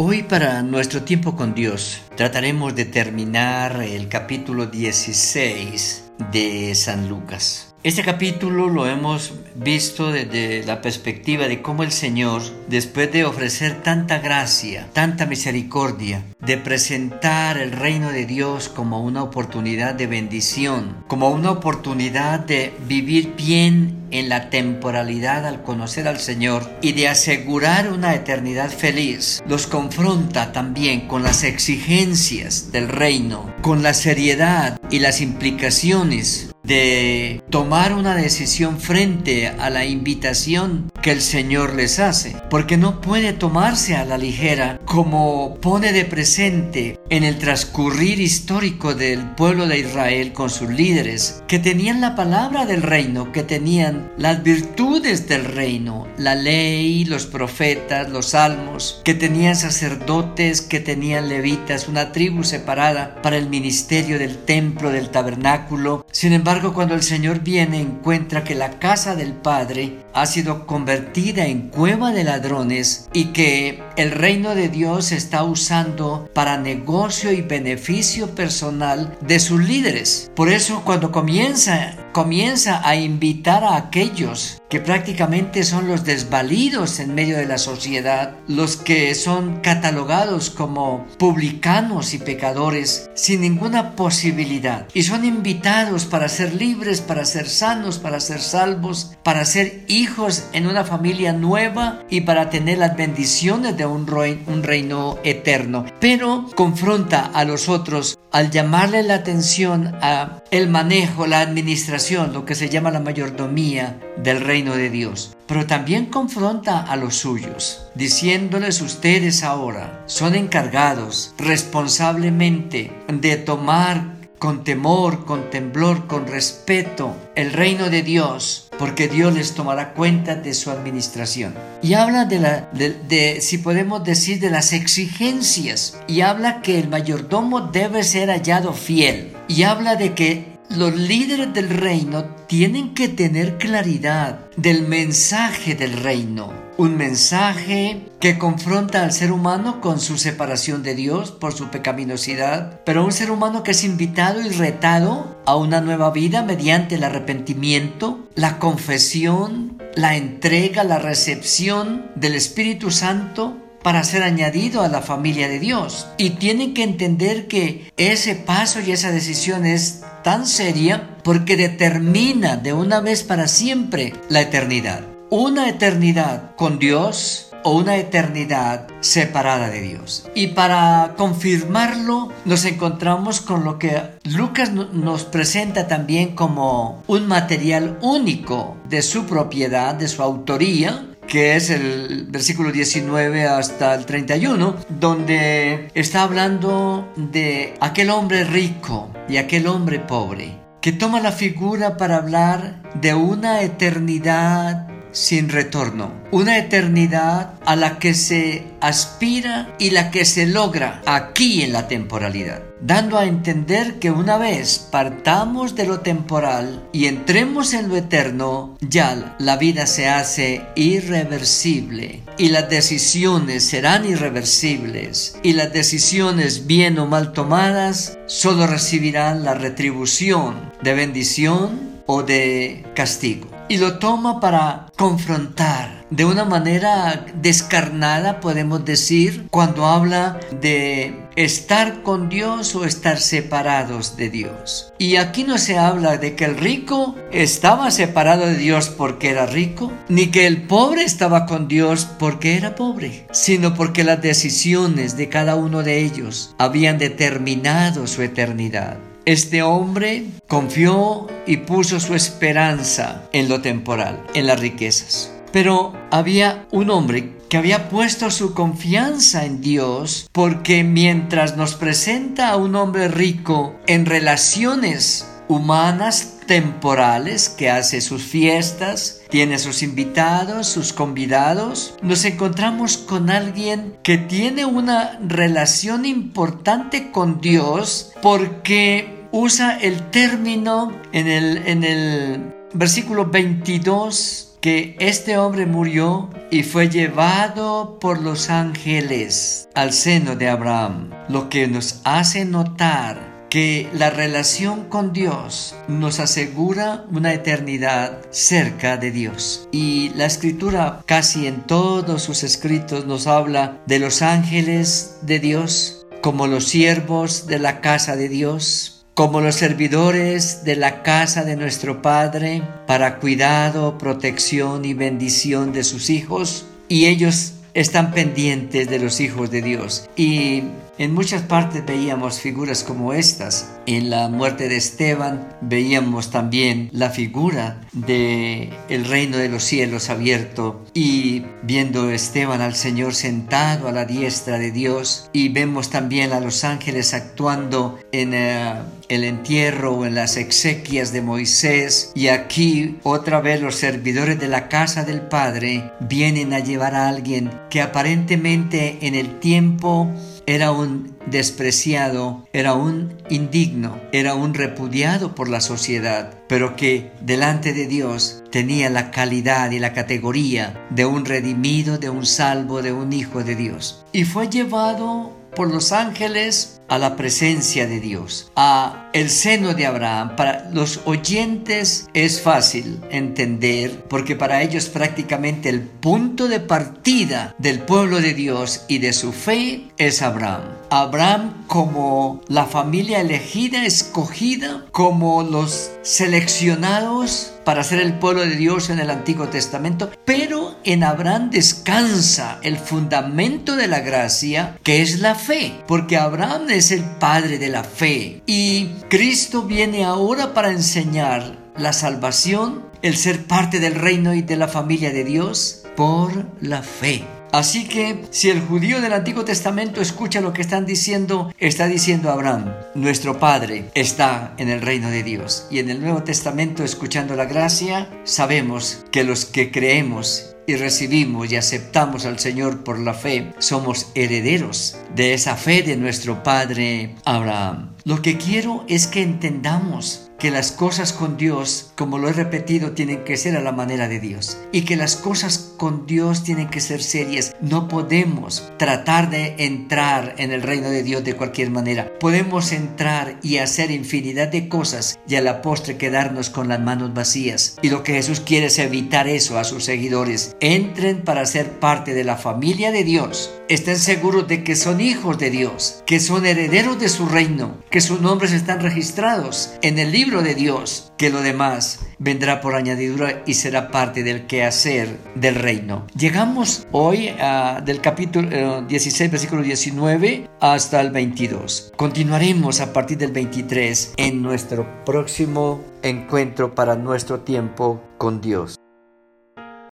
Hoy para nuestro tiempo con Dios trataremos de terminar el capítulo 16 de San Lucas. Este capítulo lo hemos visto desde la perspectiva de cómo el Señor, después de ofrecer tanta gracia, tanta misericordia, de presentar el reino de Dios como una oportunidad de bendición, como una oportunidad de vivir bien en la temporalidad al conocer al Señor y de asegurar una eternidad feliz, los confronta también con las exigencias del reino, con la seriedad y las implicaciones de tomar una decisión frente a la invitación que el Señor les hace, porque no puede tomarse a la ligera como pone de presente en el transcurrir histórico del pueblo de Israel con sus líderes, que tenían la palabra del reino, que tenían las virtudes del reino, la ley, los profetas, los salmos, que tenían sacerdotes, que tenían levitas, una tribu separada para el ministerio del templo, del tabernáculo. Sin embargo, cuando el Señor viene, encuentra que la casa del Padre ha sido convertida en cueva de ladrones y que el reino de Dios se está usando para negocio y beneficio personal de sus líderes. Por eso cuando comienza comienza a invitar a aquellos que prácticamente son los desvalidos en medio de la sociedad, los que son catalogados como publicanos y pecadores sin ninguna posibilidad, y son invitados para ser libres, para ser sanos, para ser salvos, para ser hijos en una familia nueva y para tener las bendiciones de un, reino eterno. Pero confronta a los otros al llamarle la atención a el manejo, la administración, lo que se llama la mayordomía del reino de Dios. Pero también confronta a los suyos, diciéndoles ustedes ahora son encargados responsablemente de tomar con temor, con temblor, con respeto el reino de Dios, porque Dios les tomará cuenta de su administración. Y habla de la, de, si podemos decir, de las exigencias, y habla que el mayordomo debe ser hallado fiel, y habla de que los líderes del reino tienen que tener claridad del mensaje del reino. Un mensaje que confronta al ser humano con su separación de Dios por su pecaminosidad, pero un ser humano que es invitado y retado a una nueva vida mediante el arrepentimiento, la confesión, la entrega, la recepción del Espíritu Santo para ser añadido a la familia de Dios. Y tienen que entender que ese paso y esa decisión es tan seria porque determina de una vez para siempre la eternidad una eternidad con Dios o una eternidad separada de Dios. Y para confirmarlo nos encontramos con lo que Lucas nos presenta también como un material único de su propiedad, de su autoría, que es el versículo 19 hasta el 31, donde está hablando de aquel hombre rico y aquel hombre pobre, que toma la figura para hablar de una eternidad sin retorno, una eternidad a la que se aspira y la que se logra aquí en la temporalidad, dando a entender que una vez partamos de lo temporal y entremos en lo eterno, ya la vida se hace irreversible y las decisiones serán irreversibles y las decisiones bien o mal tomadas solo recibirán la retribución de bendición o de castigo y lo toma para confrontar de una manera descarnada, podemos decir, cuando habla de estar con Dios o estar separados de Dios. Y aquí no se habla de que el rico estaba separado de Dios porque era rico, ni que el pobre estaba con Dios porque era pobre, sino porque las decisiones de cada uno de ellos habían determinado su eternidad. Este hombre confió y puso su esperanza en lo temporal, en las riquezas. Pero había un hombre que había puesto su confianza en Dios porque mientras nos presenta a un hombre rico en relaciones humanas temporales que hace sus fiestas, tiene sus invitados, sus convidados, nos encontramos con alguien que tiene una relación importante con Dios porque usa el término en el, en el versículo 22 que este hombre murió y fue llevado por los ángeles al seno de Abraham, lo que nos hace notar que la relación con Dios nos asegura una eternidad cerca de Dios. Y la escritura casi en todos sus escritos nos habla de los ángeles de Dios como los siervos de la casa de Dios, como los servidores de la casa de nuestro Padre para cuidado, protección y bendición de sus hijos. Y ellos están pendientes de los hijos de Dios. Y en muchas partes veíamos figuras como estas. En la muerte de Esteban veíamos también la figura de el reino de los cielos abierto y viendo Esteban al Señor sentado a la diestra de Dios y vemos también a los ángeles actuando en eh, el entierro o en las exequias de Moisés y aquí otra vez los servidores de la casa del Padre vienen a llevar a alguien que aparentemente en el tiempo era un despreciado, era un indigno, era un repudiado por la sociedad, pero que delante de Dios tenía la calidad y la categoría de un redimido, de un salvo, de un hijo de Dios. Y fue llevado por los ángeles a la presencia de Dios, a el seno de Abraham. Para los oyentes es fácil entender porque para ellos prácticamente el punto de partida del pueblo de Dios y de su fe es Abraham. Abraham como la familia elegida, escogida, como los seleccionados para ser el pueblo de Dios en el Antiguo Testamento, pero en Abraham descansa el fundamento de la gracia, que es la fe, porque Abraham es el padre de la fe y Cristo viene ahora para enseñar la salvación, el ser parte del reino y de la familia de Dios por la fe. Así que si el judío del Antiguo Testamento escucha lo que están diciendo, está diciendo Abraham, nuestro Padre está en el reino de Dios. Y en el Nuevo Testamento, escuchando la gracia, sabemos que los que creemos y recibimos y aceptamos al Señor por la fe, somos herederos de esa fe de nuestro Padre Abraham. Lo que quiero es que entendamos que las cosas con Dios, como lo he repetido, tienen que ser a la manera de Dios. Y que las cosas con Dios tienen que ser serias. No podemos tratar de entrar en el reino de Dios de cualquier manera. Podemos entrar y hacer infinidad de cosas y a la postre quedarnos con las manos vacías. Y lo que Jesús quiere es evitar eso a sus seguidores. Entren para ser parte de la familia de Dios. Estén seguros de que son hijos de Dios, que son herederos de su reino, que sus nombres están registrados en el libro de Dios, que lo demás vendrá por añadidura y será parte del quehacer del reino. Llegamos hoy a, del capítulo 16, eh, versículo 19 hasta el 22. Continuaremos a partir del 23 en nuestro próximo encuentro para nuestro tiempo con Dios.